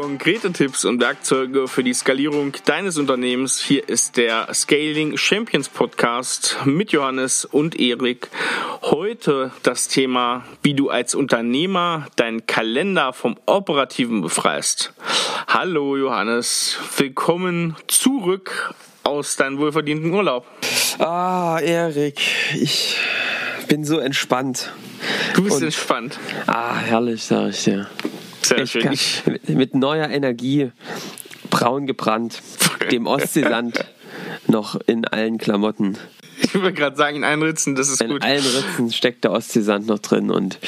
Konkrete Tipps und Werkzeuge für die Skalierung deines Unternehmens. Hier ist der Scaling Champions Podcast mit Johannes und Erik. Heute das Thema, wie du als Unternehmer deinen Kalender vom Operativen befreist. Hallo Johannes, willkommen zurück aus deinem wohlverdienten Urlaub. Ah, Erik, ich bin so entspannt. Du bist und, entspannt. Ah, herrlich, sag ich dir. Sehr schön. Mit neuer Energie, braun gebrannt, dem Ostseesand noch in allen Klamotten. Ich würde gerade sagen, in allen Ritzen, das ist in gut. In allen Ritzen steckt der Ostseesand noch drin und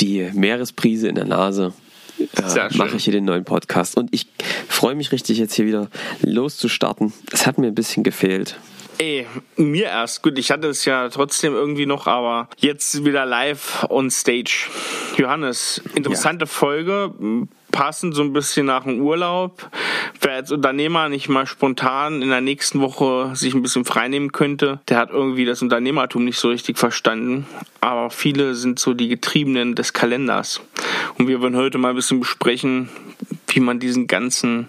die Meeresbrise in der Nase. Äh, mache ich hier den neuen Podcast. Und ich freue mich richtig, jetzt hier wieder loszustarten. Es hat mir ein bisschen gefehlt. Ey, mir erst. Gut, ich hatte es ja trotzdem irgendwie noch, aber jetzt wieder live on stage. Johannes, interessante ja. Folge passend so ein bisschen nach dem Urlaub. Wer als Unternehmer nicht mal spontan in der nächsten Woche sich ein bisschen freinehmen könnte, der hat irgendwie das Unternehmertum nicht so richtig verstanden. Aber viele sind so die Getriebenen des Kalenders. Und wir wollen heute mal ein bisschen besprechen, wie man diesen ganzen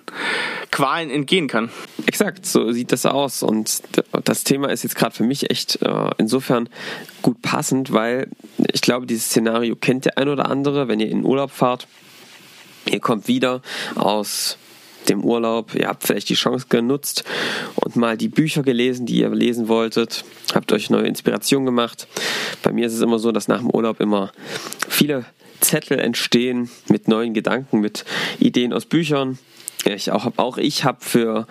Qualen entgehen kann. Exakt, so sieht das aus. Und das Thema ist jetzt gerade für mich echt äh, insofern gut passend, weil ich glaube, dieses Szenario kennt der ein oder andere, wenn ihr in Urlaub fahrt Ihr kommt wieder aus dem Urlaub, ihr habt vielleicht die Chance genutzt und mal die Bücher gelesen, die ihr lesen wolltet, habt euch neue Inspiration gemacht. Bei mir ist es immer so, dass nach dem Urlaub immer viele Zettel entstehen mit neuen Gedanken, mit Ideen aus Büchern. Ich auch, auch ich habe für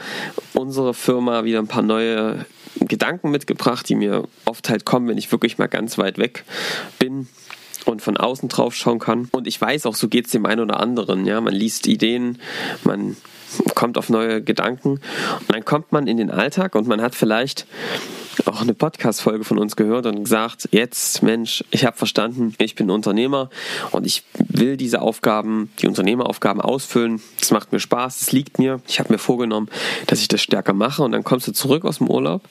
unsere Firma wieder ein paar neue Gedanken mitgebracht, die mir oft halt kommen, wenn ich wirklich mal ganz weit weg bin und von außen drauf schauen kann. Und ich weiß auch, so geht es dem einen oder anderen. Ja, man liest Ideen, man kommt auf neue Gedanken und dann kommt man in den Alltag und man hat vielleicht auch eine Podcast-Folge von uns gehört und gesagt, jetzt, Mensch, ich habe verstanden, ich bin Unternehmer und ich will diese Aufgaben, die Unternehmeraufgaben ausfüllen. Es macht mir Spaß, es liegt mir. Ich habe mir vorgenommen, dass ich das stärker mache und dann kommst du zurück aus dem Urlaub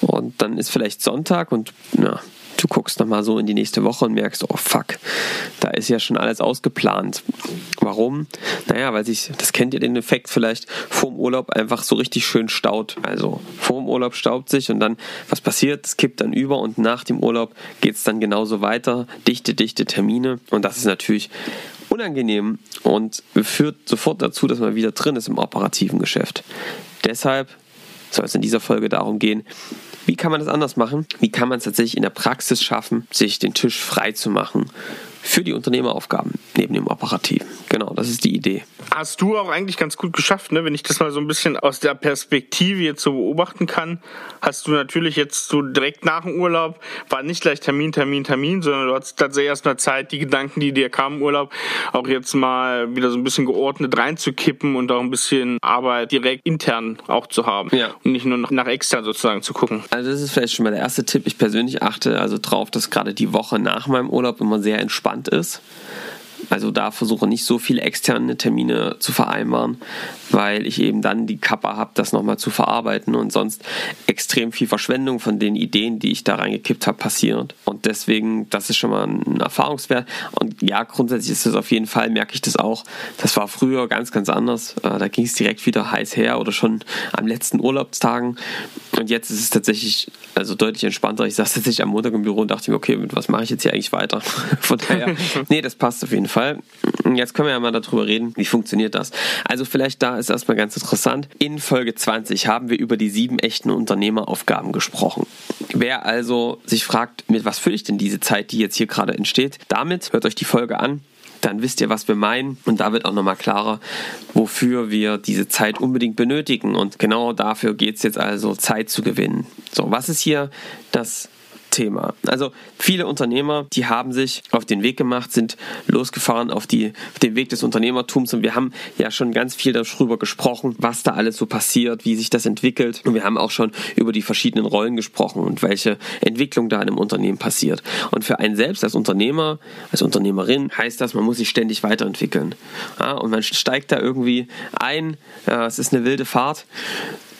und dann ist vielleicht Sonntag und ja, du guckst nochmal so in die nächste Woche und merkst, oh fuck, da ist ja schon alles ausgeplant. Warum? Naja, weil sich, das kennt ihr den Effekt vielleicht, vorm Urlaub einfach so richtig schön staut. Also vorm Urlaub staubt sich und dann, was passiert? Es kippt dann über und nach dem Urlaub geht es dann genauso weiter. Dichte, dichte Termine. Und das ist natürlich unangenehm und führt sofort dazu, dass man wieder drin ist im operativen Geschäft. Deshalb soll es in dieser Folge darum gehen, wie kann man das anders machen? Wie kann man es tatsächlich in der Praxis schaffen, sich den Tisch frei zu machen für die Unternehmeraufgaben neben dem Operativen? Genau, das ist die Idee. Hast du auch eigentlich ganz gut geschafft, ne? wenn ich das mal so ein bisschen aus der Perspektive jetzt so beobachten kann. Hast du natürlich jetzt so direkt nach dem Urlaub, war nicht gleich Termin, Termin, Termin, sondern du hattest tatsächlich erst mal Zeit, die Gedanken, die dir kamen im Urlaub, auch jetzt mal wieder so ein bisschen geordnet reinzukippen und auch ein bisschen Arbeit direkt intern auch zu haben ja. und nicht nur nach extern sozusagen zu gucken. Also das ist vielleicht schon mal der erste Tipp. Ich persönlich achte also drauf, dass gerade die Woche nach meinem Urlaub immer sehr entspannt ist. Also da versuche nicht so viele externe Termine zu vereinbaren, weil ich eben dann die Kappa habe, das nochmal zu verarbeiten und sonst extrem viel Verschwendung von den Ideen, die ich da reingekippt habe, passiert. Und deswegen, das ist schon mal ein Erfahrungswert. Und ja, grundsätzlich ist es auf jeden Fall, merke ich das auch. Das war früher ganz, ganz anders. Äh, da ging es direkt wieder heiß her oder schon am letzten Urlaubstagen. Und jetzt ist es tatsächlich also deutlich entspannter. Ich saß tatsächlich am Montag im Büro und dachte mir, okay, mit was mache ich jetzt hier eigentlich weiter? Von daher, nee, das passt auf jeden Fall. Jetzt können wir ja mal darüber reden, wie funktioniert das. Also vielleicht da ist erstmal ganz interessant. In Folge 20 haben wir über die sieben echten Unternehmeraufgaben gesprochen. Wer also sich fragt, mit was fülle ich denn diese Zeit, die jetzt hier gerade entsteht, damit hört euch die Folge an dann wisst ihr, was wir meinen. Und da wird auch nochmal klarer, wofür wir diese Zeit unbedingt benötigen. Und genau dafür geht es jetzt also, Zeit zu gewinnen. So, was ist hier das Thema. Also viele Unternehmer, die haben sich auf den Weg gemacht, sind losgefahren auf, die, auf den Weg des Unternehmertums und wir haben ja schon ganz viel darüber gesprochen, was da alles so passiert, wie sich das entwickelt und wir haben auch schon über die verschiedenen Rollen gesprochen und welche Entwicklung da in einem Unternehmen passiert. Und für einen selbst als Unternehmer, als Unternehmerin heißt das, man muss sich ständig weiterentwickeln. Ja, und man steigt da irgendwie ein, es ist eine wilde Fahrt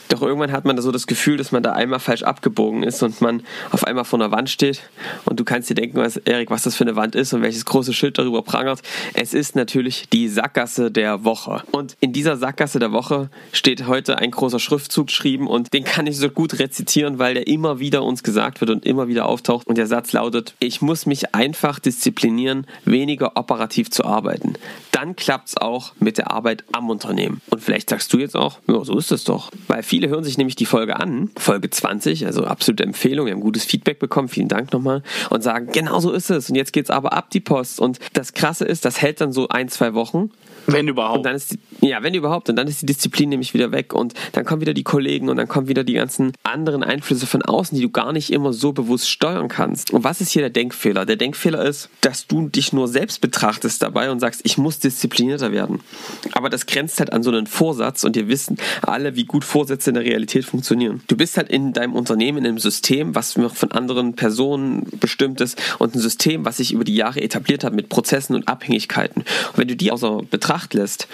Doch irgendwann hat man da so das Gefühl, dass man da einmal falsch abgebogen ist und man auf einmal vor einer Wand steht und du kannst dir denken, was, Erik, was das für eine Wand ist und welches große Schild darüber prangert. Es ist natürlich die Sackgasse der Woche. Und in dieser Sackgasse der Woche steht heute ein großer Schriftzug geschrieben und den kann ich so gut rezitieren, weil der immer wieder uns gesagt wird und immer wieder auftaucht. Und der Satz lautet, ich muss mich einfach disziplinieren, weniger operativ zu arbeiten. Dann klappt es auch mit der Arbeit am Unternehmen. Und vielleicht sagst du jetzt auch, ja, so ist es doch. Weil viele hören sich nämlich die Folge an, Folge 20, also absolute Empfehlung, wir haben gutes Feedback bekommen, vielen Dank nochmal, und sagen, genau so ist es. Und jetzt geht es aber ab die Post. Und das Krasse ist, das hält dann so ein, zwei Wochen. Wenn überhaupt. Und dann ist die, ja, wenn überhaupt. Und dann ist die Disziplin nämlich wieder weg. Und dann kommen wieder die Kollegen und dann kommen wieder die ganzen anderen Einflüsse von außen, die du gar nicht immer so bewusst steuern kannst. Und was ist hier der Denkfehler? Der Denkfehler ist, dass du dich nur selbst betrachtest dabei und sagst, ich muss disziplinierter werden. Aber das grenzt halt an so einen Vorsatz und wir wissen alle, wie gut Vorsätze in der Realität funktionieren. Du bist halt in deinem Unternehmen in einem System, was von anderen Personen bestimmt ist und ein System, was sich über die Jahre etabliert hat mit Prozessen und Abhängigkeiten. Und wenn du die außer Betracht lässt,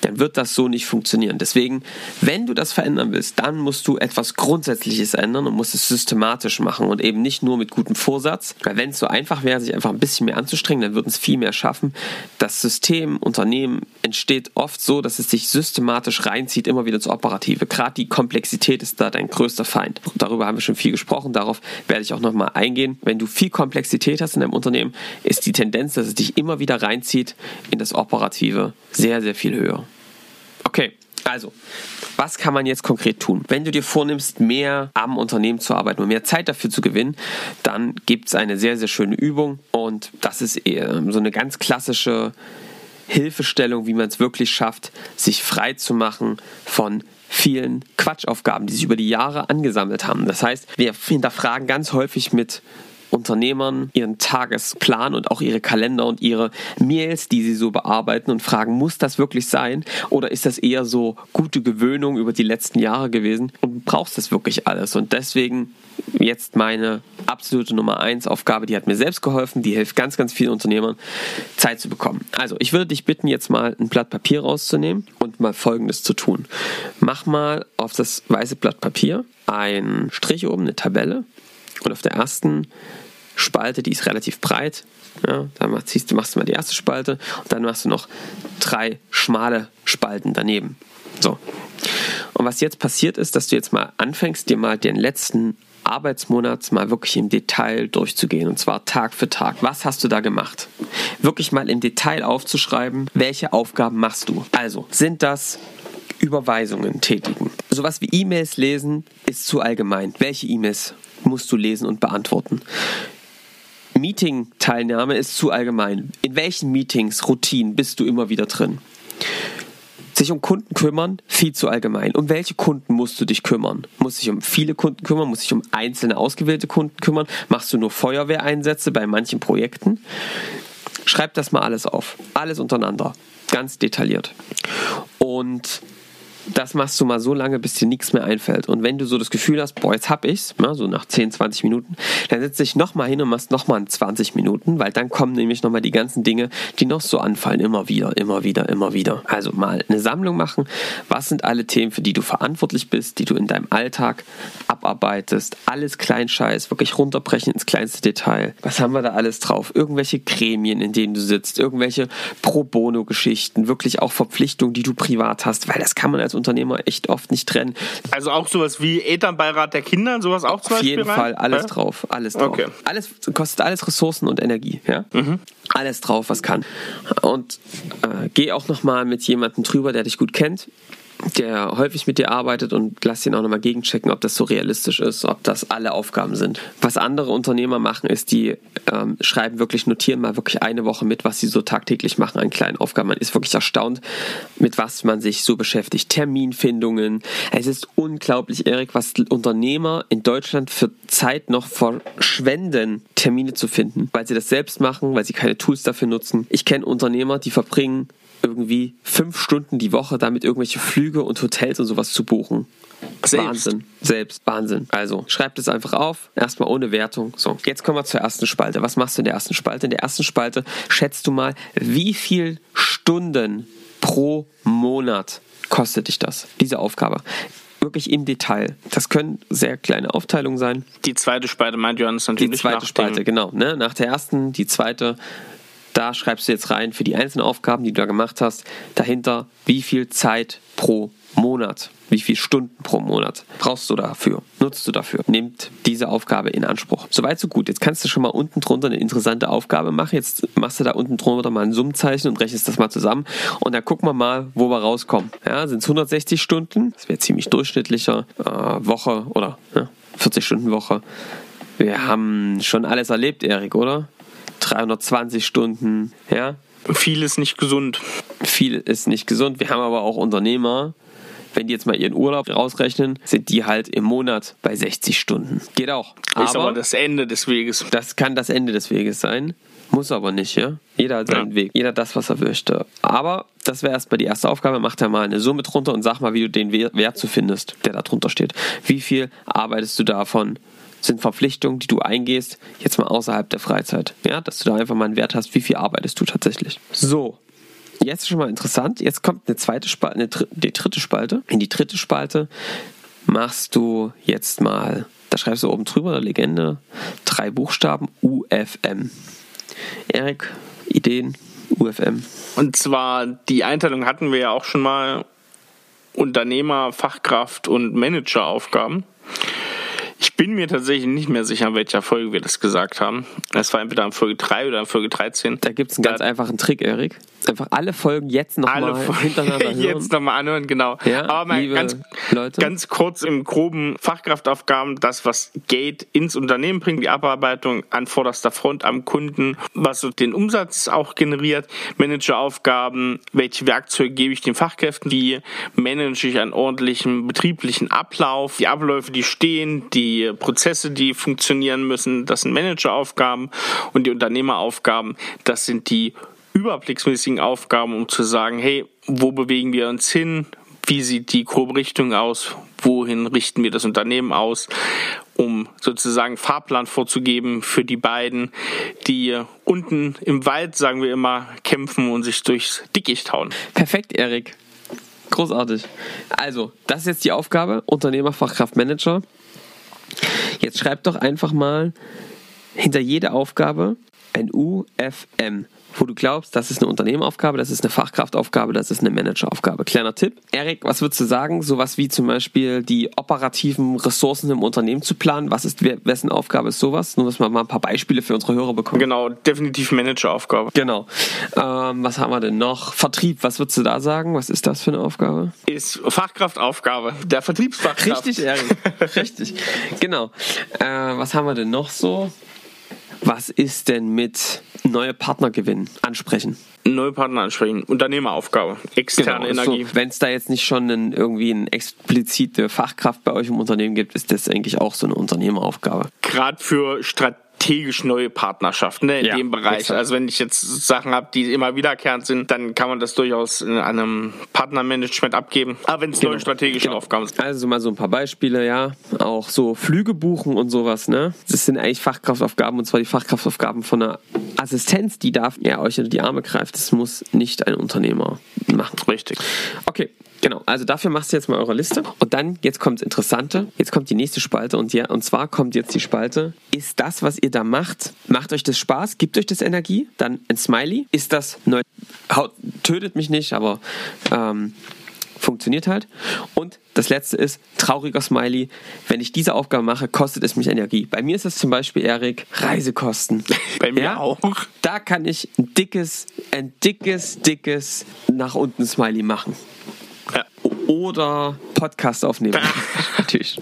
dann wird das so nicht funktionieren. Deswegen, wenn du das verändern willst, dann musst du etwas Grundsätzliches ändern und musst es systematisch machen und eben nicht nur mit gutem Vorsatz. Weil wenn es so einfach wäre, sich einfach ein bisschen mehr anzustrengen, dann würden es viel mehr schaffen. Das System, Unternehmen entsteht oft so, dass es sich systematisch reinzieht, immer wieder ins Operative. Gerade die Komplexität ist da dein größter Feind. Darüber haben wir schon viel gesprochen, darauf werde ich auch nochmal eingehen. Wenn du viel Komplexität hast in deinem Unternehmen, ist die Tendenz, dass es dich immer wieder reinzieht in das Operative, sehr, sehr viel höher. Okay, also, was kann man jetzt konkret tun? Wenn du dir vornimmst, mehr am Unternehmen zu arbeiten und mehr Zeit dafür zu gewinnen, dann gibt es eine sehr, sehr schöne Übung und das ist eher so eine ganz klassische Hilfestellung, wie man es wirklich schafft, sich frei zu machen von vielen Quatschaufgaben, die sich über die Jahre angesammelt haben. Das heißt, wir hinterfragen ganz häufig mit Unternehmern ihren Tagesplan und auch ihre Kalender und ihre Mails, die sie so bearbeiten und fragen, muss das wirklich sein oder ist das eher so gute Gewöhnung über die letzten Jahre gewesen und brauchst das wirklich alles? Und deswegen jetzt meine absolute Nummer 1 Aufgabe, die hat mir selbst geholfen, die hilft ganz, ganz vielen Unternehmern, Zeit zu bekommen. Also, ich würde dich bitten, jetzt mal ein Blatt Papier rauszunehmen und mal Folgendes zu tun. Mach mal auf das weiße Blatt Papier einen Strich oben, eine Tabelle und auf der ersten Spalte, die ist relativ breit, ja, dann machst, machst du mal die erste Spalte und dann machst du noch drei schmale Spalten daneben. So. Und was jetzt passiert ist, dass du jetzt mal anfängst, dir mal den letzten Arbeitsmonat mal wirklich im Detail durchzugehen und zwar Tag für Tag. Was hast du da gemacht? Wirklich mal im Detail aufzuschreiben, welche Aufgaben machst du. Also, sind das Überweisungen tätigen? Sowas wie E-Mails lesen ist zu allgemein. Welche E-Mails musst du lesen und beantworten? Meeting-Teilnahme ist zu allgemein. In welchen Meetings, Routinen bist du immer wieder drin? Sich um Kunden kümmern, viel zu allgemein. Um welche Kunden musst du dich kümmern? Musst du dich um viele Kunden kümmern? Musst du dich um einzelne ausgewählte Kunden kümmern? Machst du nur Feuerwehreinsätze bei manchen Projekten? Schreib das mal alles auf. Alles untereinander. Ganz detailliert. Und das machst du mal so lange, bis dir nichts mehr einfällt. Und wenn du so das Gefühl hast, boah, jetzt hab ich's, ja, so nach 10, 20 Minuten, dann setz dich nochmal hin und machst nochmal 20 Minuten, weil dann kommen nämlich nochmal die ganzen Dinge, die noch so anfallen, immer wieder, immer wieder, immer wieder. Also mal eine Sammlung machen. Was sind alle Themen, für die du verantwortlich bist, die du in deinem Alltag abarbeitest? Alles Kleinscheiß, wirklich runterbrechen ins kleinste Detail. Was haben wir da alles drauf? Irgendwelche Gremien, in denen du sitzt, irgendwelche Pro Bono-Geschichten, wirklich auch Verpflichtungen, die du privat hast, weil das kann man als Unternehmer echt oft nicht trennen. Also auch sowas wie Elternbeirat der Kinder, sowas auch zum Auf jeden rein? Fall, alles ja? drauf, alles drauf. Okay. Alles kostet alles Ressourcen und Energie, ja. Mhm. Alles drauf, was kann. Und äh, geh auch noch mal mit jemandem drüber, der dich gut kennt der häufig mit dir arbeitet und lass ihn auch nochmal gegenchecken, ob das so realistisch ist, ob das alle Aufgaben sind. Was andere Unternehmer machen, ist, die ähm, schreiben wirklich, notieren mal wirklich eine Woche mit, was sie so tagtäglich machen an kleinen Aufgaben. Man ist wirklich erstaunt, mit was man sich so beschäftigt. Terminfindungen. Es ist unglaublich, Erik, was Unternehmer in Deutschland für Zeit noch verschwenden, Termine zu finden, weil sie das selbst machen, weil sie keine Tools dafür nutzen. Ich kenne Unternehmer, die verbringen irgendwie fünf Stunden die Woche damit irgendwelche Flüge und Hotels und sowas zu buchen. Selbst. Wahnsinn. Selbst. Wahnsinn. Also, schreibt es einfach auf. Erstmal ohne Wertung. So, jetzt kommen wir zur ersten Spalte. Was machst du in der ersten Spalte? In der ersten Spalte schätzt du mal, wie viel Stunden pro Monat kostet dich das, diese Aufgabe. wirklich im Detail. Das können sehr kleine Aufteilungen sein. Die zweite Spalte meint Johannes natürlich. Die zweite Spalte, genau. Ne? Nach der ersten, die zweite, da schreibst du jetzt rein für die einzelnen Aufgaben, die du da gemacht hast, dahinter, wie viel Zeit pro Monat, wie viele Stunden pro Monat brauchst du dafür, nutzt du dafür, nimmt diese Aufgabe in Anspruch. Soweit so gut. Jetzt kannst du schon mal unten drunter eine interessante Aufgabe machen. Jetzt machst du da unten drunter mal ein Summzeichen und rechnest das mal zusammen und dann gucken wir mal, wo wir rauskommen. Ja, sind es 160 Stunden? Das wäre ziemlich durchschnittlicher äh, Woche oder ja, 40 Stunden Woche. Wir haben schon alles erlebt, Erik, oder? 320 Stunden, ja. Viel ist nicht gesund. Viel ist nicht gesund. Wir haben aber auch Unternehmer, wenn die jetzt mal ihren Urlaub rausrechnen, sind die halt im Monat bei 60 Stunden. Geht auch. Ist aber, aber das Ende des Weges. Das kann das Ende des Weges sein. Muss aber nicht, ja. Jeder hat seinen ja. Weg. Jeder das, was er möchte. Aber das wäre erstmal die erste Aufgabe. Mach da mal eine Summe drunter und sag mal, wie du den Wert zu findest, der da drunter steht. Wie viel arbeitest du davon? Sind Verpflichtungen, die du eingehst, jetzt mal außerhalb der Freizeit. Ja, dass du da einfach mal einen Wert hast, wie viel arbeitest du tatsächlich. So, jetzt schon mal interessant. Jetzt kommt eine zweite Spalte, eine, die dritte Spalte. In die dritte Spalte machst du jetzt mal, da schreibst du oben drüber, eine Legende, drei Buchstaben, UFM. Erik, Ideen, UFM. Und zwar, die Einteilung hatten wir ja auch schon mal Unternehmer, Fachkraft und Manageraufgaben. Ich bin mir tatsächlich nicht mehr sicher, in welcher Folge wir das gesagt haben. Es war entweder in Folge 3 oder in Folge 13. Da gibt es einen da, ganz einfachen Trick, Erik. Einfach alle Folgen jetzt nochmal hintereinander hören. jetzt nochmal anhören, genau. Ja, Aber mal ganz, Leute. ganz kurz im groben Fachkraftaufgaben, das, was Gate ins Unternehmen bringt, die Abarbeitung an vorderster Front am Kunden, was so den Umsatz auch generiert, Manageraufgaben, welche Werkzeuge gebe ich den Fachkräften, wie manage ich einen ordentlichen betrieblichen Ablauf, die Abläufe, die stehen, die Prozesse, die funktionieren müssen, das sind Manageraufgaben und die Unternehmeraufgaben, das sind die überblicksmäßigen Aufgaben, um zu sagen, hey, wo bewegen wir uns hin? Wie sieht die grobe Richtung aus? Wohin richten wir das Unternehmen aus? Um sozusagen Fahrplan vorzugeben für die beiden, die unten im Wald, sagen wir immer, kämpfen und sich durchs Dickicht hauen. Perfekt, Erik. Großartig. Also, das ist jetzt die Aufgabe, Unternehmer, Fachkraft, Manager. Jetzt schreib doch einfach mal hinter jede Aufgabe ein UFM wo du glaubst, das ist eine Unternehmeraufgabe, das ist eine Fachkraftaufgabe, das ist eine Manageraufgabe. Kleiner Tipp. Erik, was würdest du sagen? Sowas wie zum Beispiel die operativen Ressourcen im Unternehmen zu planen. Was ist, wessen Aufgabe ist sowas? Nur, dass wir mal ein paar Beispiele für unsere Hörer bekommen. Genau, definitiv Manageraufgabe. Genau. Ähm, was haben wir denn noch? Vertrieb, was würdest du da sagen? Was ist das für eine Aufgabe? Ist Fachkraftaufgabe. Der Vertriebsfachkraft. Richtig, Erik. Richtig. Genau. Äh, was haben wir denn noch so? Was ist denn mit neue Partner gewinnen, ansprechen? Neue Partner ansprechen, Unternehmeraufgabe, externe genau, Energie. So, Wenn es da jetzt nicht schon einen, irgendwie eine explizite Fachkraft bei euch im Unternehmen gibt, ist das eigentlich auch so eine Unternehmeraufgabe. Gerade für Strategien strategisch neue Partnerschaften ne, in ja, dem Bereich. Exakt. Also wenn ich jetzt Sachen habe, die immer wiederkehrend sind, dann kann man das durchaus in einem Partnermanagement abgeben. Aber wenn es genau. neue strategische genau. Aufgaben sind. Also mal so ein paar Beispiele, ja. Auch so Flüge buchen und sowas, ne? Das sind eigentlich Fachkraftaufgaben und zwar die Fachkraftaufgaben von einer Assistenz, die darf ja euch unter die Arme greift. Das muss nicht ein Unternehmer machen. Richtig. Okay, Genau, also dafür machst du jetzt mal eure Liste. Und dann, jetzt kommt das Interessante, jetzt kommt die nächste Spalte und, ja, und zwar kommt jetzt die Spalte, ist das, was ihr da macht, macht euch das Spaß, gibt euch das Energie? Dann ein Smiley. Ist das, neu, tötet mich nicht, aber ähm, funktioniert halt. Und das letzte ist, trauriger Smiley, wenn ich diese Aufgabe mache, kostet es mich Energie. Bei mir ist es zum Beispiel, Erik, Reisekosten. Bei mir ja? auch. Da kann ich ein dickes, ein dickes, dickes nach unten Smiley machen oder Podcast aufnehmen. Natürlich.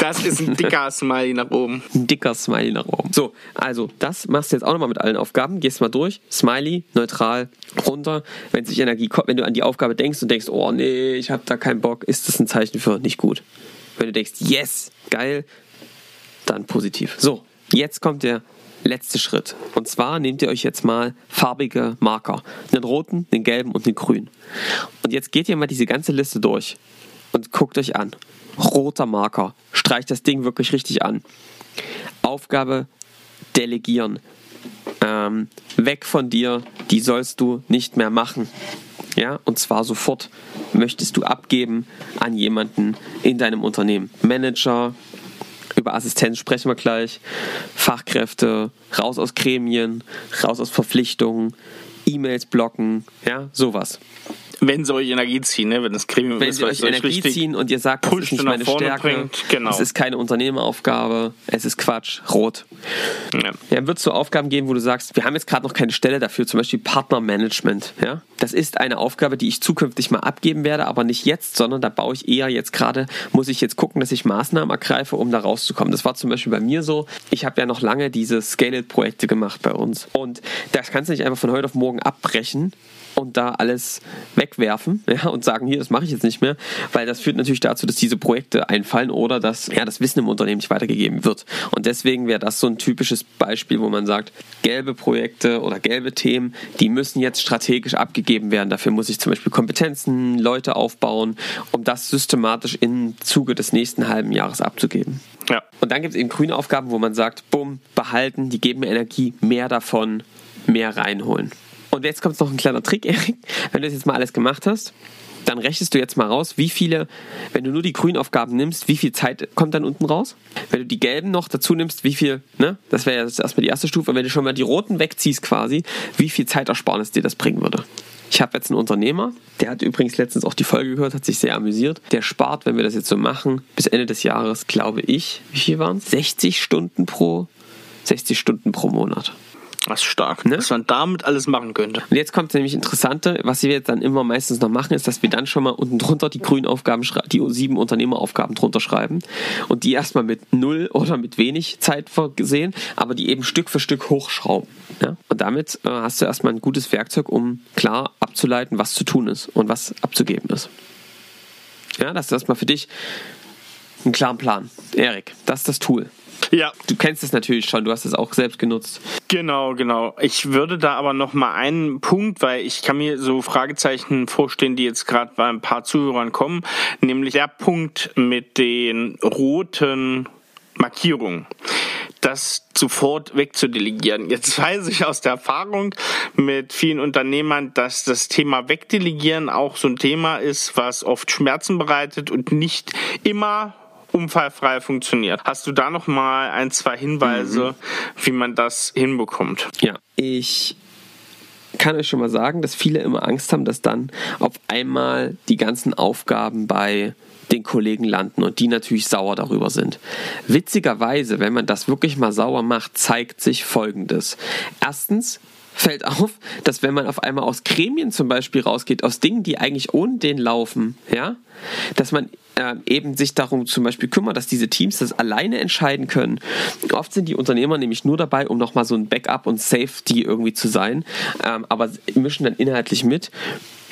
Das ist ein dicker Smiley nach oben. Ein dicker Smiley nach oben. So, also das machst du jetzt auch nochmal mit allen Aufgaben. Gehst mal durch. Smiley, neutral, runter. Wenn sich Energie kommt, wenn du an die Aufgabe denkst und denkst, oh nee, ich habe da keinen Bock, ist das ein Zeichen für nicht gut. Wenn du denkst, yes, geil, dann positiv. So, jetzt kommt der letzte Schritt. Und zwar nehmt ihr euch jetzt mal farbige Marker. Einen roten, einen gelben und einen grünen. Und jetzt geht ihr mal diese ganze Liste durch und guckt euch an. Roter Marker. Streicht das Ding wirklich richtig an. Aufgabe delegieren. Ähm, weg von dir, die sollst du nicht mehr machen. Ja, und zwar sofort. möchtest du abgeben an jemanden in deinem Unternehmen? Manager, über Assistenz sprechen wir gleich, Fachkräfte, raus aus Gremien, raus aus Verpflichtungen, E-Mails blocken, ja, sowas. Wenn sie euch Energie ziehen, ne? wenn das Gremium Wenn ist, sie euch Energie ziehen und ihr sagt, das ist nicht meine Stärke, bringt, genau. es ist keine Unternehmeraufgabe, es ist Quatsch, rot. Ja. ja wird es so Aufgaben geben, wo du sagst, wir haben jetzt gerade noch keine Stelle dafür, zum Beispiel Partnermanagement. Ja? Das ist eine Aufgabe, die ich zukünftig mal abgeben werde, aber nicht jetzt, sondern da baue ich eher jetzt gerade, muss ich jetzt gucken, dass ich Maßnahmen ergreife, um da rauszukommen. Das war zum Beispiel bei mir so. Ich habe ja noch lange diese Scale-Projekte gemacht bei uns. Und das kannst du nicht einfach von heute auf morgen abbrechen, und da alles wegwerfen ja, und sagen, hier, das mache ich jetzt nicht mehr, weil das führt natürlich dazu, dass diese Projekte einfallen oder dass ja, das Wissen im Unternehmen nicht weitergegeben wird. Und deswegen wäre das so ein typisches Beispiel, wo man sagt, gelbe Projekte oder gelbe Themen, die müssen jetzt strategisch abgegeben werden. Dafür muss ich zum Beispiel Kompetenzen, Leute aufbauen, um das systematisch im Zuge des nächsten halben Jahres abzugeben. Ja. Und dann gibt es eben grüne Aufgaben, wo man sagt, bumm, behalten, die geben mir Energie, mehr davon, mehr reinholen. Und jetzt kommt noch ein kleiner Trick, Erik. Wenn du das jetzt mal alles gemacht hast, dann rechnest du jetzt mal raus, wie viele, wenn du nur die grünen Aufgaben nimmst, wie viel Zeit kommt dann unten raus? Wenn du die gelben noch dazu nimmst, wie viel, ne? Das wäre ja erstmal die erste Stufe. Wenn du schon mal die roten wegziehst quasi, wie viel Zeitersparnis dir das bringen würde. Ich habe jetzt einen Unternehmer, der hat übrigens letztens auch die Folge gehört, hat sich sehr amüsiert. Der spart, wenn wir das jetzt so machen, bis Ende des Jahres, glaube ich, wie viel waren es? 60 Stunden pro, 60 Stunden pro Monat. Das ist stark, ne? was man damit alles machen könnte. Und jetzt kommt nämlich Interessante, was wir jetzt dann immer meistens noch machen, ist, dass wir dann schon mal unten drunter die grünen Aufgaben, die sieben Unternehmeraufgaben drunter schreiben und die erstmal mit null oder mit wenig Zeit versehen, aber die eben Stück für Stück hochschrauben. Ja? Und damit äh, hast du erstmal ein gutes Werkzeug, um klar abzuleiten, was zu tun ist und was abzugeben ist. Ja, das ist erstmal für dich einen klaren Plan. Erik, das ist das Tool. Ja. Du kennst es natürlich schon, du hast es auch selbst genutzt. Genau, genau. Ich würde da aber noch mal einen Punkt, weil ich kann mir so Fragezeichen vorstellen, die jetzt gerade bei ein paar Zuhörern kommen, nämlich der Punkt mit den roten Markierungen das sofort wegzudelegieren. Jetzt weiß ich aus der Erfahrung mit vielen Unternehmern, dass das Thema Wegdelegieren auch so ein Thema ist, was oft Schmerzen bereitet und nicht immer unfallfrei funktioniert. Hast du da noch mal ein, zwei Hinweise, mhm. wie man das hinbekommt? Ja, ich kann euch schon mal sagen, dass viele immer Angst haben, dass dann auf einmal die ganzen Aufgaben bei den Kollegen landen und die natürlich sauer darüber sind. Witzigerweise, wenn man das wirklich mal sauer macht, zeigt sich Folgendes. Erstens, fällt auf, dass wenn man auf einmal aus Gremien zum Beispiel rausgeht, aus Dingen, die eigentlich ohne den laufen, ja, dass man äh, eben sich darum zum Beispiel kümmert, dass diese Teams das alleine entscheiden können. Oft sind die Unternehmer nämlich nur dabei, um nochmal so ein Backup und Safety irgendwie zu sein, ähm, aber mischen dann inhaltlich mit.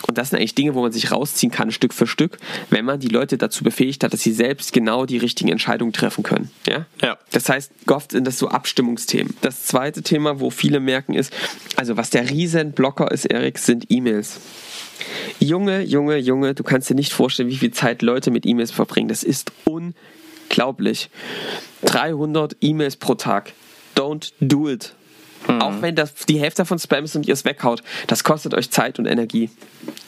Und das sind eigentlich Dinge, wo man sich rausziehen kann, Stück für Stück, wenn man die Leute dazu befähigt hat, dass sie selbst genau die richtigen Entscheidungen treffen können. Ja? ja. Das heißt, oft sind das so Abstimmungsthemen. Das zweite Thema, wo viele merken, ist, also was der Riesenblocker ist, Erik, sind E-Mails. Junge, Junge, Junge, du kannst dir nicht vorstellen, wie viel Zeit Leute mit E-Mails verbringen. Das ist unglaublich. 300 E-Mails pro Tag. Don't do it. Mhm. Auch wenn das die Hälfte davon Spam ist und ihr es weghaut, das kostet euch Zeit und Energie.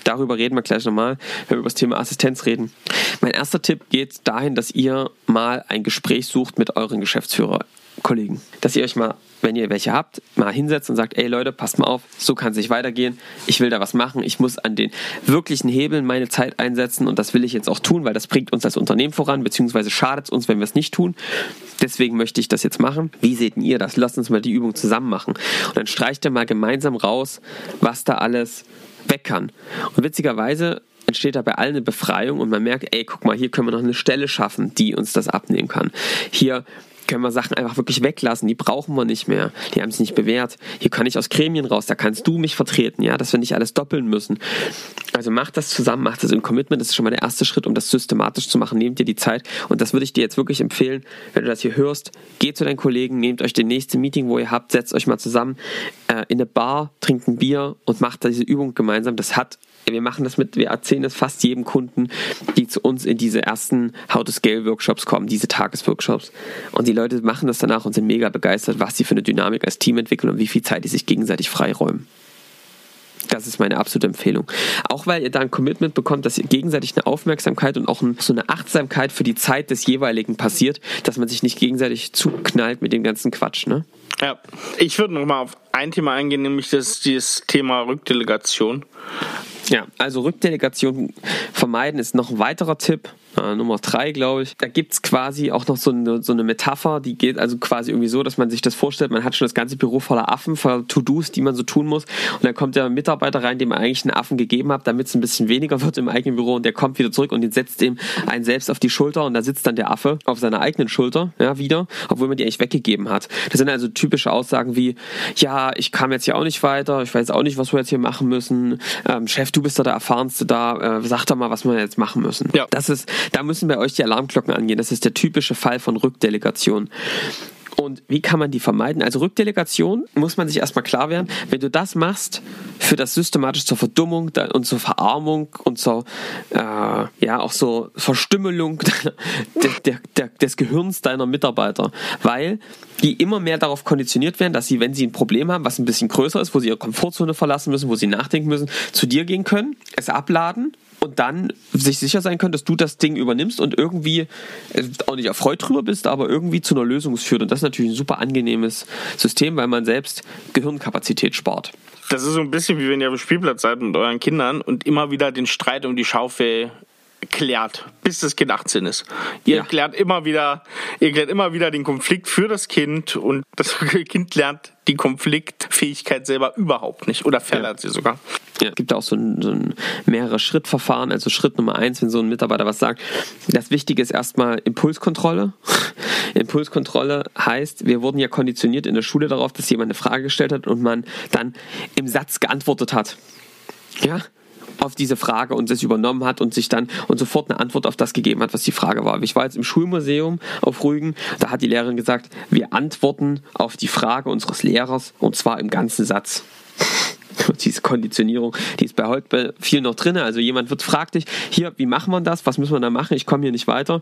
Darüber reden wir gleich nochmal, wenn wir über das Thema Assistenz reden. Mein erster Tipp geht dahin, dass ihr mal ein Gespräch sucht mit euren Geschäftsführerkollegen. Dass ihr euch mal wenn ihr welche habt, mal hinsetzt und sagt, ey Leute, passt mal auf, so kann es nicht weitergehen. Ich will da was machen. Ich muss an den wirklichen Hebeln meine Zeit einsetzen und das will ich jetzt auch tun, weil das bringt uns als Unternehmen voran, beziehungsweise schadet es uns, wenn wir es nicht tun. Deswegen möchte ich das jetzt machen. Wie seht ihr das? Lasst uns mal die Übung zusammen machen. Und dann streicht ihr mal gemeinsam raus, was da alles weg kann. Und witzigerweise entsteht da bei allen eine Befreiung und man merkt, ey, guck mal, hier können wir noch eine Stelle schaffen, die uns das abnehmen kann. Hier können wir Sachen einfach wirklich weglassen. Die brauchen wir nicht mehr. Die haben sich nicht bewährt. Hier kann ich aus Gremien raus. Da kannst du mich vertreten, ja, dass wir nicht alles doppeln müssen. Also mach das zusammen, mach das im Commitment. Das ist schon mal der erste Schritt, um das systematisch zu machen. Nehmt dir die Zeit. Und das würde ich dir jetzt wirklich empfehlen, wenn du das hier hörst. Geht zu deinen Kollegen, nehmt euch den nächsten Meeting, wo ihr habt, setzt euch mal zusammen äh, in eine Bar, trinkt ein Bier und macht diese Übung gemeinsam. Das hat wir machen das mit, wir erzählen das fast jedem Kunden, die zu uns in diese ersten How to Scale Workshops kommen, diese Tagesworkshops. Und die Leute machen das danach und sind mega begeistert, was sie für eine Dynamik als Team entwickeln und wie viel Zeit die sich gegenseitig freiräumen. Das ist meine absolute Empfehlung. Auch weil ihr da ein Commitment bekommt, dass ihr gegenseitig eine Aufmerksamkeit und auch so eine Achtsamkeit für die Zeit des jeweiligen passiert, dass man sich nicht gegenseitig zuknallt mit dem ganzen Quatsch. Ne? Ja, ich würde noch mal auf ein Thema eingehen, nämlich das, dieses Thema Rückdelegation. Ja, also Rückdelegation vermeiden ist noch ein weiterer Tipp äh, Nummer drei, glaube ich. Da gibt es quasi auch noch so eine, so eine Metapher, die geht also quasi irgendwie so, dass man sich das vorstellt, man hat schon das ganze Büro voller Affen, voller To-Dos, die man so tun muss. Und dann kommt der Mitarbeiter rein, dem man eigentlich einen Affen gegeben hat, damit es ein bisschen weniger wird im eigenen Büro und der kommt wieder zurück und den setzt ihm einen selbst auf die Schulter und da sitzt dann der Affe auf seiner eigenen Schulter, ja, wieder, obwohl man die eigentlich weggegeben hat. Das sind also typische Aussagen wie, ja, ich kam jetzt hier auch nicht weiter, ich weiß auch nicht, was wir jetzt hier machen müssen. Ähm, Chef, du bist da der Erfahrenste da, äh, sag doch mal, was wir jetzt machen müssen. Ja. Das ist, da müssen bei euch die Alarmglocken angehen. Das ist der typische Fall von Rückdelegation. Und wie kann man die vermeiden? Also Rückdelegation muss man sich erstmal klar werden, wenn du das machst, führt das systematisch zur Verdummung und zur Verarmung und zur äh, ja auch so Verstümmelung der, der, der, des Gehirns deiner Mitarbeiter, weil die immer mehr darauf konditioniert werden, dass sie, wenn sie ein Problem haben, was ein bisschen größer ist, wo sie ihre Komfortzone verlassen müssen, wo sie nachdenken müssen, zu dir gehen können, es abladen und dann sich sicher sein können, dass du das Ding übernimmst und irgendwie äh, auch nicht erfreut drüber bist, aber irgendwie zu einer Lösung führt. Und das ist natürlich ein super angenehmes System, weil man selbst Gehirnkapazität spart. Das ist so ein bisschen wie wenn ihr auf dem Spielplatz seid mit euren Kindern und immer wieder den Streit um die Schaufel klärt, bis das Kind 18 ist. Ihr ja. klärt immer wieder, ihr klärt immer wieder den Konflikt für das Kind und das Kind lernt die Konfliktfähigkeit selber überhaupt nicht oder verändert ja. sie sogar. Ja. Es gibt auch so ein, so ein mehrere Schrittverfahren. Also Schritt Nummer eins, wenn so ein Mitarbeiter was sagt. Das Wichtige ist erstmal Impulskontrolle. Impulskontrolle heißt, wir wurden ja konditioniert in der Schule darauf, dass jemand eine Frage gestellt hat und man dann im Satz geantwortet hat. Ja, auf diese Frage und das übernommen hat und sich dann und sofort eine Antwort auf das gegeben hat, was die Frage war. Ich war jetzt im Schulmuseum auf Rügen, da hat die Lehrerin gesagt, wir antworten auf die Frage unseres Lehrers und zwar im ganzen Satz. diese Konditionierung, die ist bei heute viel noch drin. Also jemand wird fragt dich, hier, wie macht man das? Was müssen wir da machen? Ich komme hier nicht weiter.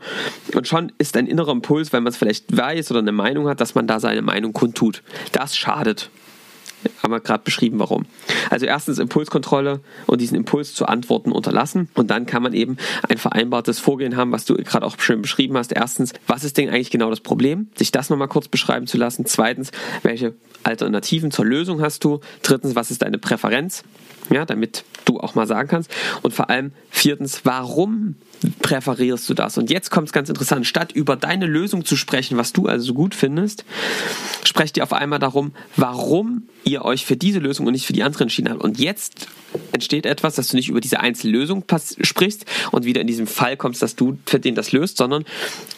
Und schon ist ein innerer Impuls, weil man es vielleicht weiß oder eine Meinung hat, dass man da seine Meinung kundtut. Das schadet haben wir gerade beschrieben, warum. Also erstens Impulskontrolle und diesen Impuls zu antworten unterlassen. Und dann kann man eben ein vereinbartes Vorgehen haben, was du gerade auch schön beschrieben hast. Erstens, was ist denn eigentlich genau das Problem? Sich das nochmal kurz beschreiben zu lassen. Zweitens, welche Alternativen zur Lösung hast du? Drittens, was ist deine Präferenz? Ja, damit du auch mal sagen kannst. Und vor allem viertens, warum präferierst du das? Und jetzt kommt es ganz interessant. Statt über deine Lösung zu sprechen, was du also so gut findest, sprecht ihr auf einmal darum, warum ihr euch für diese Lösung und nicht für die andere entschieden habt. Und jetzt entsteht etwas, dass du nicht über diese einzelne Lösung sprichst und wieder in diesem Fall kommst, dass du für den das löst, sondern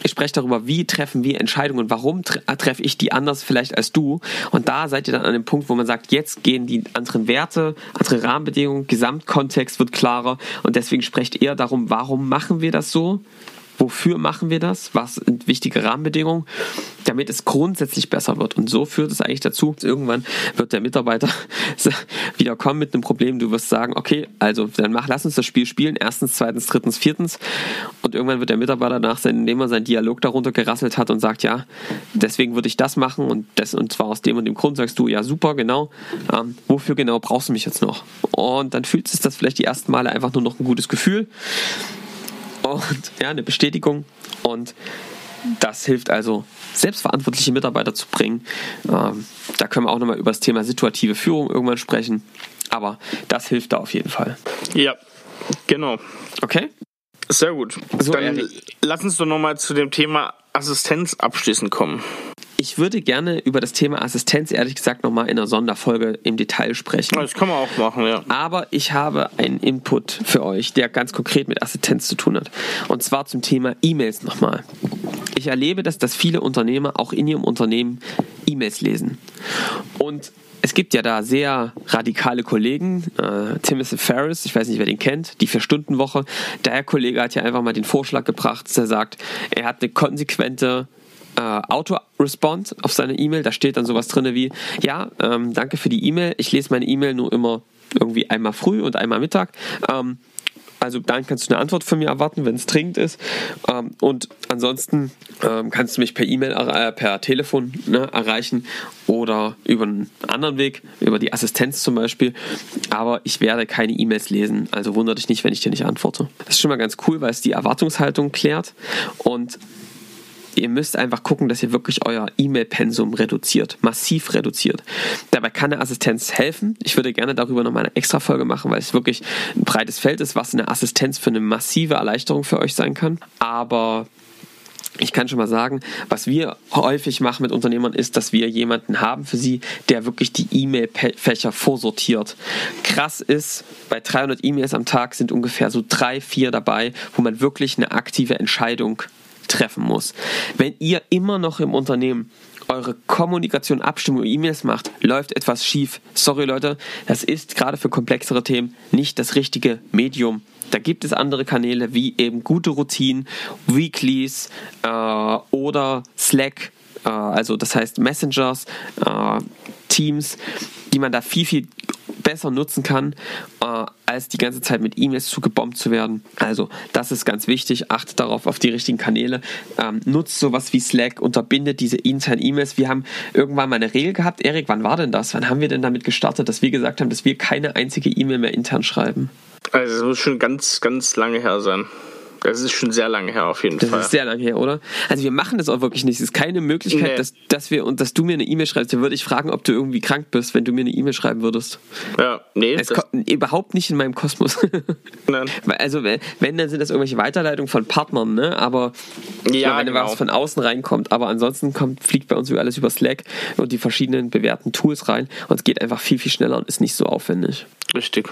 ich spreche darüber, wie treffen wir Entscheidungen und warum treffe ich die anders vielleicht als du. Und da seid ihr dann an dem Punkt, wo man sagt, jetzt gehen die anderen Werte, andere Rahmenbedingungen, Gesamtkontext wird klarer und deswegen sprecht ihr darum, warum machen wir das so? Wofür machen wir das? Was sind wichtige Rahmenbedingungen, damit es grundsätzlich besser wird? Und so führt es eigentlich dazu, irgendwann wird der Mitarbeiter wieder kommen mit einem Problem. Du wirst sagen, okay, also dann mach, lass uns das Spiel spielen. Erstens, zweitens, drittens, viertens. Und irgendwann wird der Mitarbeiter nach, indem er seinen Dialog darunter gerasselt hat und sagt, ja, deswegen würde ich das machen und das und zwar aus dem und dem Grund sagst du, ja, super, genau. Ähm, wofür genau brauchst du mich jetzt noch? Und dann fühlt es das vielleicht die ersten Male einfach nur noch ein gutes Gefühl und ja, eine Bestätigung. Und das hilft also, selbstverantwortliche Mitarbeiter zu bringen. Ähm, da können wir auch nochmal über das Thema situative Führung irgendwann sprechen. Aber das hilft da auf jeden Fall. Ja, genau. Okay. Sehr gut. So, Dann Erik. lass uns doch nochmal zu dem Thema Assistenz abschließend kommen. Ich würde gerne über das Thema Assistenz ehrlich gesagt nochmal in einer Sonderfolge im Detail sprechen. Das kann man auch machen, ja. Aber ich habe einen Input für euch, der ganz konkret mit Assistenz zu tun hat. Und zwar zum Thema E-Mails nochmal. Ich erlebe das, dass viele Unternehmer auch in ihrem Unternehmen E-Mails lesen. Und es gibt ja da sehr radikale Kollegen, äh, Timothy Ferris, ich weiß nicht, wer den kennt, die Vier-Stunden-Woche. Der Kollege hat ja einfach mal den Vorschlag gebracht, dass er sagt, er hat eine konsequente äh, Auto-Response auf seine E-Mail. Da steht dann sowas drin wie, ja, ähm, danke für die E-Mail. Ich lese meine E-Mail nur immer irgendwie einmal früh und einmal Mittag. Ähm, Also dann kannst du eine Antwort von mir erwarten, wenn es dringend ist. Ähm, und ansonsten ähm, kannst du mich per E-Mail, äh, per Telefon ne, erreichen oder über einen anderen Weg, über die Assistenz zum Beispiel. Aber ich werde keine E-Mails lesen. Also wundere dich nicht, wenn ich dir nicht antworte. Das ist schon mal ganz cool, weil es die Erwartungshaltung klärt. Und ihr müsst einfach gucken, dass ihr wirklich euer E-Mail-Pensum reduziert, massiv reduziert. Dabei kann eine Assistenz helfen. Ich würde gerne darüber nochmal eine extra Folge machen, weil es wirklich ein breites Feld ist, was eine Assistenz für eine massive Erleichterung für euch sein kann. Aber ich kann schon mal sagen, was wir häufig machen mit Unternehmern ist, dass wir jemanden haben für sie, der wirklich die E-Mail-Fächer vorsortiert. Krass ist, bei 300 E-Mails am Tag sind ungefähr so drei, vier dabei, wo man wirklich eine aktive Entscheidung treffen muss. Wenn ihr immer noch im Unternehmen eure Kommunikation, Abstimmung, E-Mails macht, läuft etwas schief. Sorry Leute, das ist gerade für komplexere Themen nicht das richtige Medium. Da gibt es andere Kanäle wie eben gute Routinen, Weeklies äh, oder Slack, äh, also das heißt Messengers, äh, Teams, die man da viel, viel besser nutzen kann, äh, als die ganze Zeit mit E-Mails zugebombt zu werden. Also, das ist ganz wichtig. Achtet darauf, auf die richtigen Kanäle. Ähm, nutzt sowas wie Slack, unterbindet diese internen E-Mails. Wir haben irgendwann mal eine Regel gehabt. Erik, wann war denn das? Wann haben wir denn damit gestartet, dass wir gesagt haben, dass wir keine einzige E-Mail mehr intern schreiben? Also, es muss schon ganz, ganz lange her sein. Das ist schon sehr lange her auf jeden das Fall. Das ist sehr lange her, oder? Also wir machen das auch wirklich nicht. Es ist keine Möglichkeit, nee. dass, dass wir und dass du mir eine E-Mail schreibst. Da würde ich fragen, ob du irgendwie krank bist, wenn du mir eine E-Mail schreiben würdest. Ja, nee. Es kommt überhaupt nicht in meinem Kosmos. Nein. also wenn, dann sind das irgendwelche Weiterleitungen von Partnern, ne? Aber ja, wenn genau. was von außen reinkommt. Aber ansonsten kommt, fliegt bei uns alles über Slack und die verschiedenen bewährten Tools rein und es geht einfach viel, viel schneller und ist nicht so aufwendig. Richtig.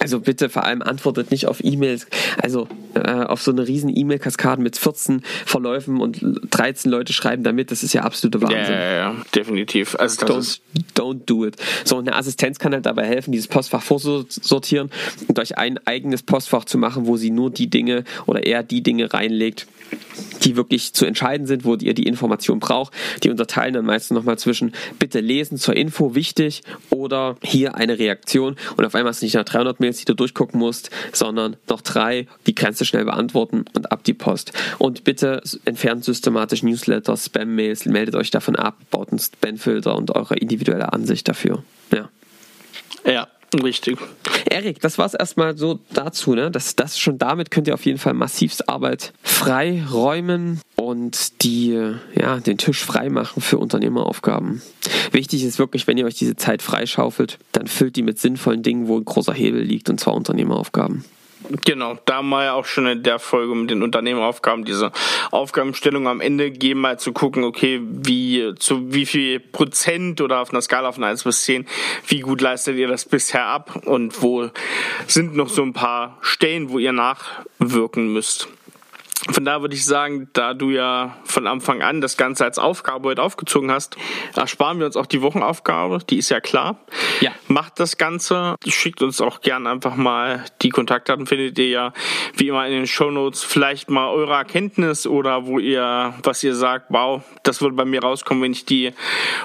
Also bitte vor allem antwortet nicht auf E-Mails, also äh, auf so eine riesen E-Mail-Kaskade mit 14 Verläufen und 13 Leute schreiben damit, das ist ja absolute Wahnsinn. Ja, ja, ja definitiv. Also don't, don't do it. So, eine Assistenz kann halt dabei helfen, dieses Postfach vorsortieren und euch ein eigenes Postfach zu machen, wo sie nur die Dinge oder eher die Dinge reinlegt, die wirklich zu entscheiden sind, wo ihr die Information braucht. Die unterteilen dann meistens nochmal zwischen bitte lesen zur Info, wichtig, oder hier eine Reaktion. Und auf einmal hast du nicht nach 300 Mails, die du durchgucken musst, sondern noch drei, die du schnell beantworten und ab die Post. Und bitte entfernt systematisch Newsletter, Spam-Mails, meldet euch davon ab, baut einen Spam-Filter und eure individuelle Ansicht dafür. Ja. Ja, Richtig. Erik, das war es erstmal so dazu, ne? Das, das schon damit könnt ihr auf jeden Fall massivst Arbeit freiräumen und die, ja, den Tisch freimachen für Unternehmeraufgaben. Wichtig ist wirklich, wenn ihr euch diese Zeit freischaufelt, dann füllt die mit sinnvollen Dingen, wo ein großer Hebel liegt, und zwar Unternehmeraufgaben. Genau, da mal auch schon in der Folge mit den Unternehmeraufgaben diese Aufgabenstellung am Ende geben, mal zu gucken, okay, wie, zu wie viel Prozent oder auf einer Skala von 1 bis 10, wie gut leistet ihr das bisher ab und wo sind noch so ein paar Stellen, wo ihr nachwirken müsst. Von da würde ich sagen, da du ja von Anfang an das Ganze als Aufgabe heute aufgezogen hast, ersparen wir uns auch die Wochenaufgabe, die ist ja klar. Ja. Macht das Ganze, schickt uns auch gern einfach mal die Kontaktdaten, findet ihr ja wie immer in den Show Notes. Vielleicht mal eure Erkenntnis oder wo ihr, was ihr sagt, wow, das würde bei mir rauskommen, wenn ich die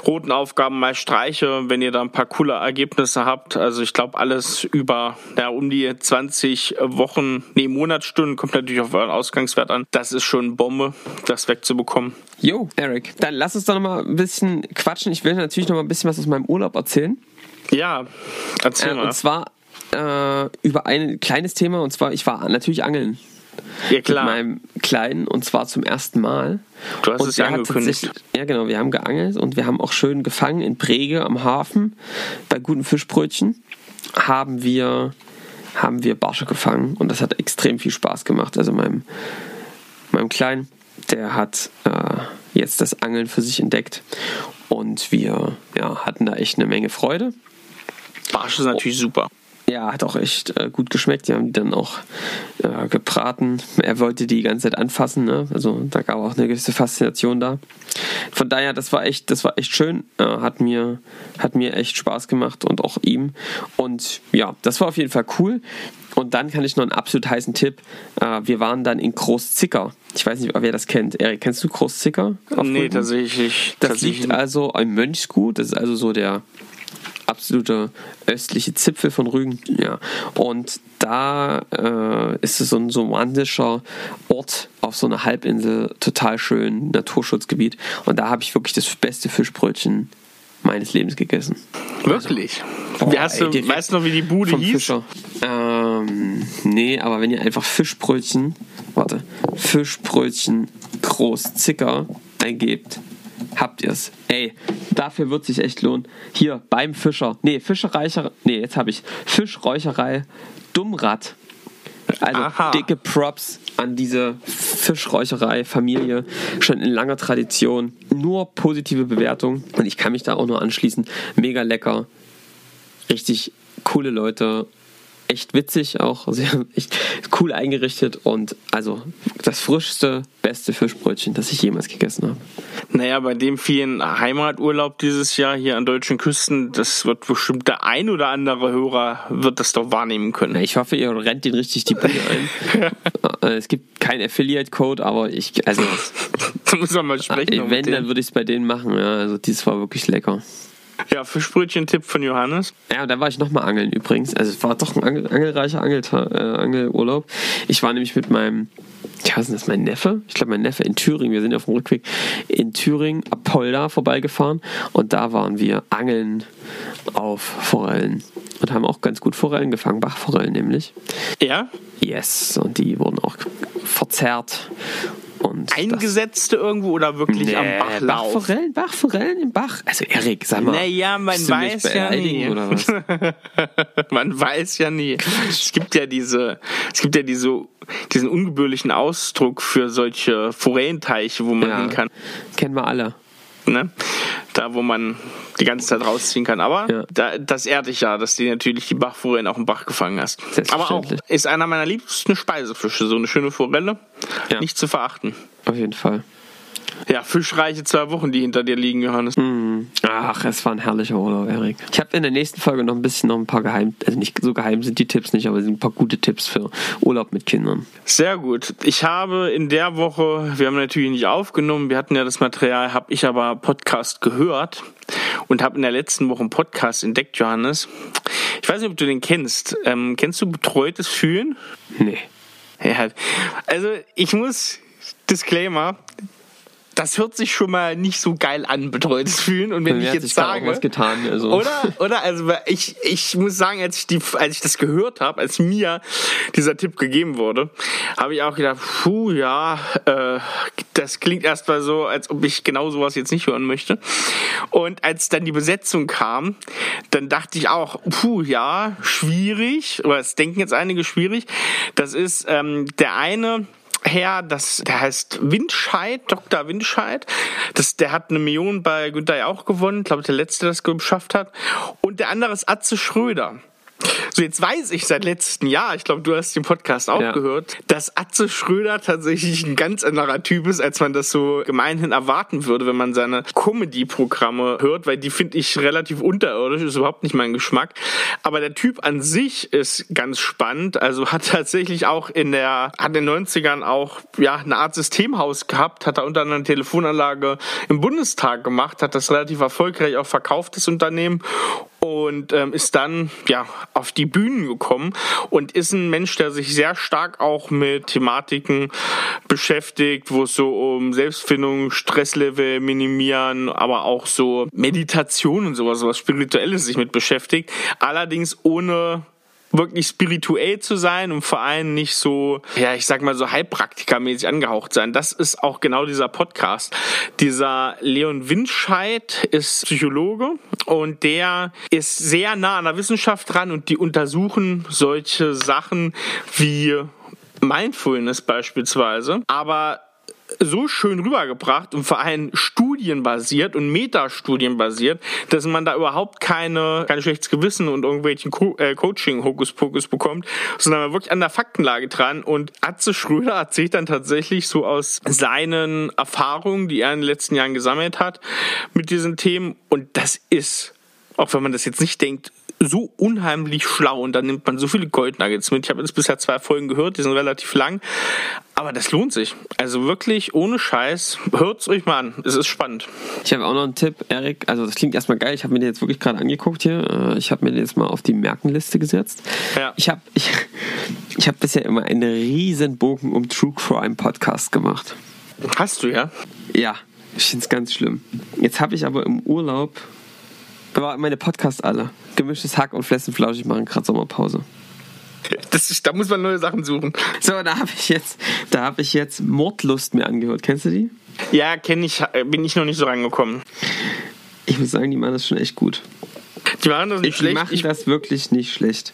roten Aufgaben mal streiche, wenn ihr da ein paar coole Ergebnisse habt. Also ich glaube, alles über ja, um die 20 Wochen, nee, Monatsstunden kommt natürlich auf euren Ausgangswert an. Das ist schon Bombe, das wegzubekommen. Jo, Eric, dann lass uns doch noch mal ein bisschen quatschen. Ich will natürlich noch mal ein bisschen was aus meinem Urlaub erzählen. Ja, erzähl äh, mal. Und zwar äh, über ein kleines Thema, und zwar, ich war natürlich angeln. Ja, klar. Mit meinem Kleinen und zwar zum ersten Mal. Du hast und es ja angekündigt. Ja, genau. Wir haben geangelt und wir haben auch schön gefangen in Brege am Hafen bei guten Fischbrötchen. Haben wir, haben wir Barsche gefangen und das hat extrem viel Spaß gemacht. Also meinem, meinem Kleinen, der hat äh, jetzt das Angeln für sich entdeckt und wir ja, hatten da echt eine Menge Freude. Barsch ist natürlich oh. super. Ja, hat auch echt äh, gut geschmeckt. Die haben die dann auch äh, gebraten. Er wollte die die ganze Zeit anfassen, ne? Also da gab auch eine gewisse Faszination da. Von daher, das war echt, das war echt schön. Äh, hat mir, hat mir echt Spaß gemacht und auch ihm. Und ja, das war auf jeden Fall cool. Und dann kann ich noch einen absolut heißen Tipp. Äh, wir waren dann in Großzicker. Ich weiß nicht, wer das kennt. Erik, kennst du Großzicker? Nee, tatsächlich. Das liegt also im Mönchsgut. Das ist also so der absolute östliche Zipfel von Rügen. Ja. Und da äh, ist es so ein, so ein romantischer Ort auf so einer Halbinsel, total schön, Naturschutzgebiet. Und da habe ich wirklich das beste Fischbrötchen meines Lebens gegessen. Wirklich? Also, wie hast ey, du, weißt du noch, wie die Bude hieß? Fischer. Ähm, nee, aber wenn ihr einfach Fischbrötchen, warte, Fischbrötchen groß Zicker eingebt, habt ihr es. Ey, dafür wird sich echt lohnen. Hier beim Fischer. Nee, Fischereicher. Nee, jetzt habe ich Fischräucherei Dummrad. Also Aha. dicke Props an diese Fischräucherei-Familie. Schon in langer Tradition. Nur positive Bewertungen. Und ich kann mich da auch nur anschließen. Mega lecker. Richtig coole Leute echt witzig, auch sehr echt cool eingerichtet und also das frischste, beste Fischbrötchen, das ich jemals gegessen habe. Naja, bei dem vielen Heimaturlaub dieses Jahr hier an deutschen Küsten, das wird bestimmt der ein oder andere Hörer wird das doch wahrnehmen können. Ich hoffe, ihr rennt den richtig die Bude ein. Äh, es gibt keinen Affiliate-Code, aber ich, also. da muss man mal sprechen. Wenn, dann würde ich es bei denen machen, ja. Also, dies war wirklich lecker. Ja, Fischbrötchen-Tipp von Johannes. Ja, da war ich nochmal angeln übrigens. Also es war doch ein angel angelreicher Angel äh, Angelurlaub. Ich war nämlich mit meinem, ja, was ist das, mein Neffe? Ich glaube, mein Neffe in Thüringen. Wir sind auf dem Rückweg in Thüringen, Apolda vorbeigefahren und da waren wir angeln auf Forellen und haben auch ganz gut Forellen gefangen, Bachforellen nämlich. Ja? Yes, und die wurden auch verzerrt und Eingesetzte irgendwo oder wirklich nee, am Bachlauf? Bachforellen, Bachforellen im Bach. Also Erik, sag mal. Naja, man weiß ja nie. Man weiß ja nie. Es gibt ja diese, es gibt ja diese, diesen ungebührlichen Ausdruck für solche Forellenteiche, wo man ja, hin kann. Kennen wir alle. Ne? Da, wo man die ganze Zeit rausziehen kann. Aber ja. da, das ehrt dich ja, dass du natürlich die Bachforellen auch im Bach gefangen hast. Aber auch ist einer meiner liebsten Speisefische. So eine schöne Forelle. Ja. Nicht zu verachten. Auf jeden Fall. Ja, fischreiche zwei Wochen, die hinter dir liegen, Johannes. Mm. Ach, es war ein herrlicher Urlaub, Erik. Ich habe in der nächsten Folge noch ein bisschen noch ein paar geheim, also nicht so geheim sind die Tipps nicht, aber es sind ein paar gute Tipps für Urlaub mit Kindern. Sehr gut. Ich habe in der Woche, wir haben natürlich nicht aufgenommen, wir hatten ja das Material, habe ich aber Podcast gehört und habe in der letzten Woche einen Podcast entdeckt, Johannes. Ich weiß nicht, ob du den kennst. Ähm, kennst du Betreutes Fühlen? Nee. Ja, also ich muss Disclaimer, das hört sich schon mal nicht so geil an, betreutes Fühlen. Und wenn ich jetzt sage, was getan, also. oder, oder, also ich, ich muss sagen, als ich die, als ich das gehört habe, als mir dieser Tipp gegeben wurde, habe ich auch gedacht, puh, ja, äh, das klingt erstmal so, als ob ich genau sowas jetzt nicht hören möchte. Und als dann die Besetzung kam, dann dachte ich auch, puh, ja, schwierig, oder es denken jetzt einige schwierig. Das ist ähm, der eine Herr, das, der heißt Windscheid, Dr. Windscheid. Das, der hat eine Million bei Günther auch gewonnen. Ich glaube, der letzte, der das geschafft hat. Und der andere ist Atze Schröder. So, jetzt weiß ich seit letztem Jahr, ich glaube, du hast den Podcast auch ja. gehört, dass Atze Schröder tatsächlich ein ganz anderer Typ ist, als man das so gemeinhin erwarten würde, wenn man seine Comedy-Programme hört, weil die finde ich relativ unterirdisch, ist überhaupt nicht mein Geschmack. Aber der Typ an sich ist ganz spannend, also hat tatsächlich auch in der, hat in den 90ern auch, ja, eine Art Systemhaus gehabt, hat da unter anderem eine Telefonanlage im Bundestag gemacht, hat das relativ erfolgreich auch verkauft, das Unternehmen und ähm, ist dann ja auf die Bühnen gekommen und ist ein Mensch, der sich sehr stark auch mit Thematiken beschäftigt, wo es so um Selbstfindung, Stresslevel minimieren, aber auch so Meditation und sowas, was Spirituelles sich mit beschäftigt. Allerdings ohne wirklich spirituell zu sein und vor allem nicht so, ja, ich sag mal so Heilpraktikermäßig angehaucht sein. Das ist auch genau dieser Podcast. Dieser Leon Windscheid ist Psychologe und der ist sehr nah an der Wissenschaft dran und die untersuchen solche Sachen wie Mindfulness beispielsweise, aber so schön rübergebracht und vor allem studienbasiert und metastudienbasiert, dass man da überhaupt keine, kein schlechtes Gewissen und irgendwelchen Co äh, Coaching-Hokuspokus bekommt, sondern man wirklich an der Faktenlage dran. Und Atze Schröder erzählt dann tatsächlich so aus seinen Erfahrungen, die er in den letzten Jahren gesammelt hat mit diesen Themen. Und das ist, auch wenn man das jetzt nicht denkt, so unheimlich schlau und dann nimmt man so viele Goldnuggets mit. Ich habe jetzt bisher zwei Folgen gehört, die sind relativ lang, aber das lohnt sich. Also wirklich ohne Scheiß, hört's euch mal an. Es ist spannend. Ich habe auch noch einen Tipp, Erik. Also das klingt erstmal geil. Ich habe mir den jetzt wirklich gerade angeguckt hier. Äh, ich habe mir den jetzt mal auf die Merkenliste gesetzt. Ja. Ich habe ich, ich hab bisher immer einen riesen Bogen um True Crime Podcast gemacht. Hast du ja? Ja, ich finde es ganz schlimm. Jetzt habe ich aber im Urlaub meine Podcasts alle. Gemischtes Hack und Flessenflausch, ich mache gerade Sommerpause. Das ist, da muss man neue Sachen suchen. So, da habe ich jetzt, da habe ich jetzt Mordlust mir angehört. Kennst du die? Ja, kenne ich, bin ich noch nicht so rangekommen. Ich muss sagen, die machen das schon echt gut. Die machen das nicht die schlecht. machen das wirklich nicht schlecht.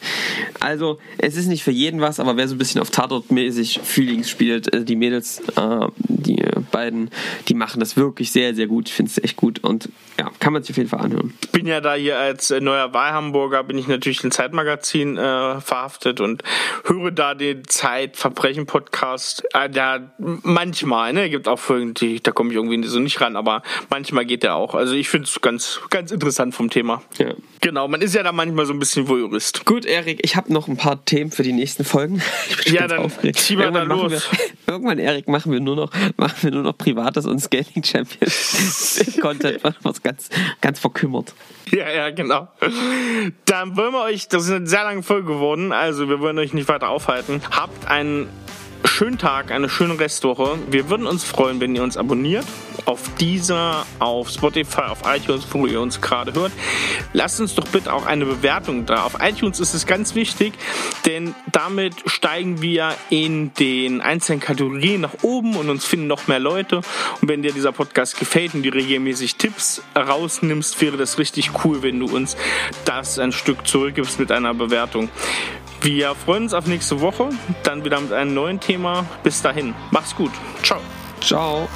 Also, es ist nicht für jeden was, aber wer so ein bisschen auf Tatort-mäßig Feelings spielt, äh, die Mädels, äh, die beiden, die machen das wirklich sehr, sehr gut. Ich finde es echt gut und ja, kann man sich auf jeden Fall anhören. Ich bin ja da hier als äh, neuer Wahlhamburger, bin ich natürlich im Zeitmagazin äh, verhaftet und höre da den Zeitverbrechen-Podcast. Äh, da manchmal, ne, gibt auch Folgen, die, da komme ich irgendwie so nicht ran, aber manchmal geht der auch. Also ich finde es ganz, ganz interessant vom Thema. Ja. Genau, man ist ja da manchmal so ein bisschen Voyeurist. Gut, Erik, ich habe noch ein paar Themen für die nächsten Folgen. ja, dann aufgeregt. zieh mal da los. Wir, irgendwann, Erik, machen wir nur noch, machen wir nur noch privates und Scaling Champions Content, was ganz, ganz verkümmert. Ja, ja, genau. Dann wollen wir euch, das ist eine sehr lange Folge geworden, also wir wollen euch nicht weiter aufhalten. Habt einen schönen Tag, eine schöne Restwoche. Wir würden uns freuen, wenn ihr uns abonniert auf dieser, auf Spotify, auf iTunes, wo ihr uns gerade hört. Lasst uns doch bitte auch eine Bewertung da. Auf iTunes ist es ganz wichtig, denn damit steigen wir in den einzelnen Kategorien nach oben und uns finden noch mehr Leute. Und wenn dir dieser Podcast gefällt und du regelmäßig Tipps rausnimmst, wäre das richtig cool, wenn du uns das ein Stück zurückgibst mit einer Bewertung. Wir freuen uns auf nächste Woche, dann wieder mit einem neuen Thema. Bis dahin, mach's gut. Ciao. Ciao.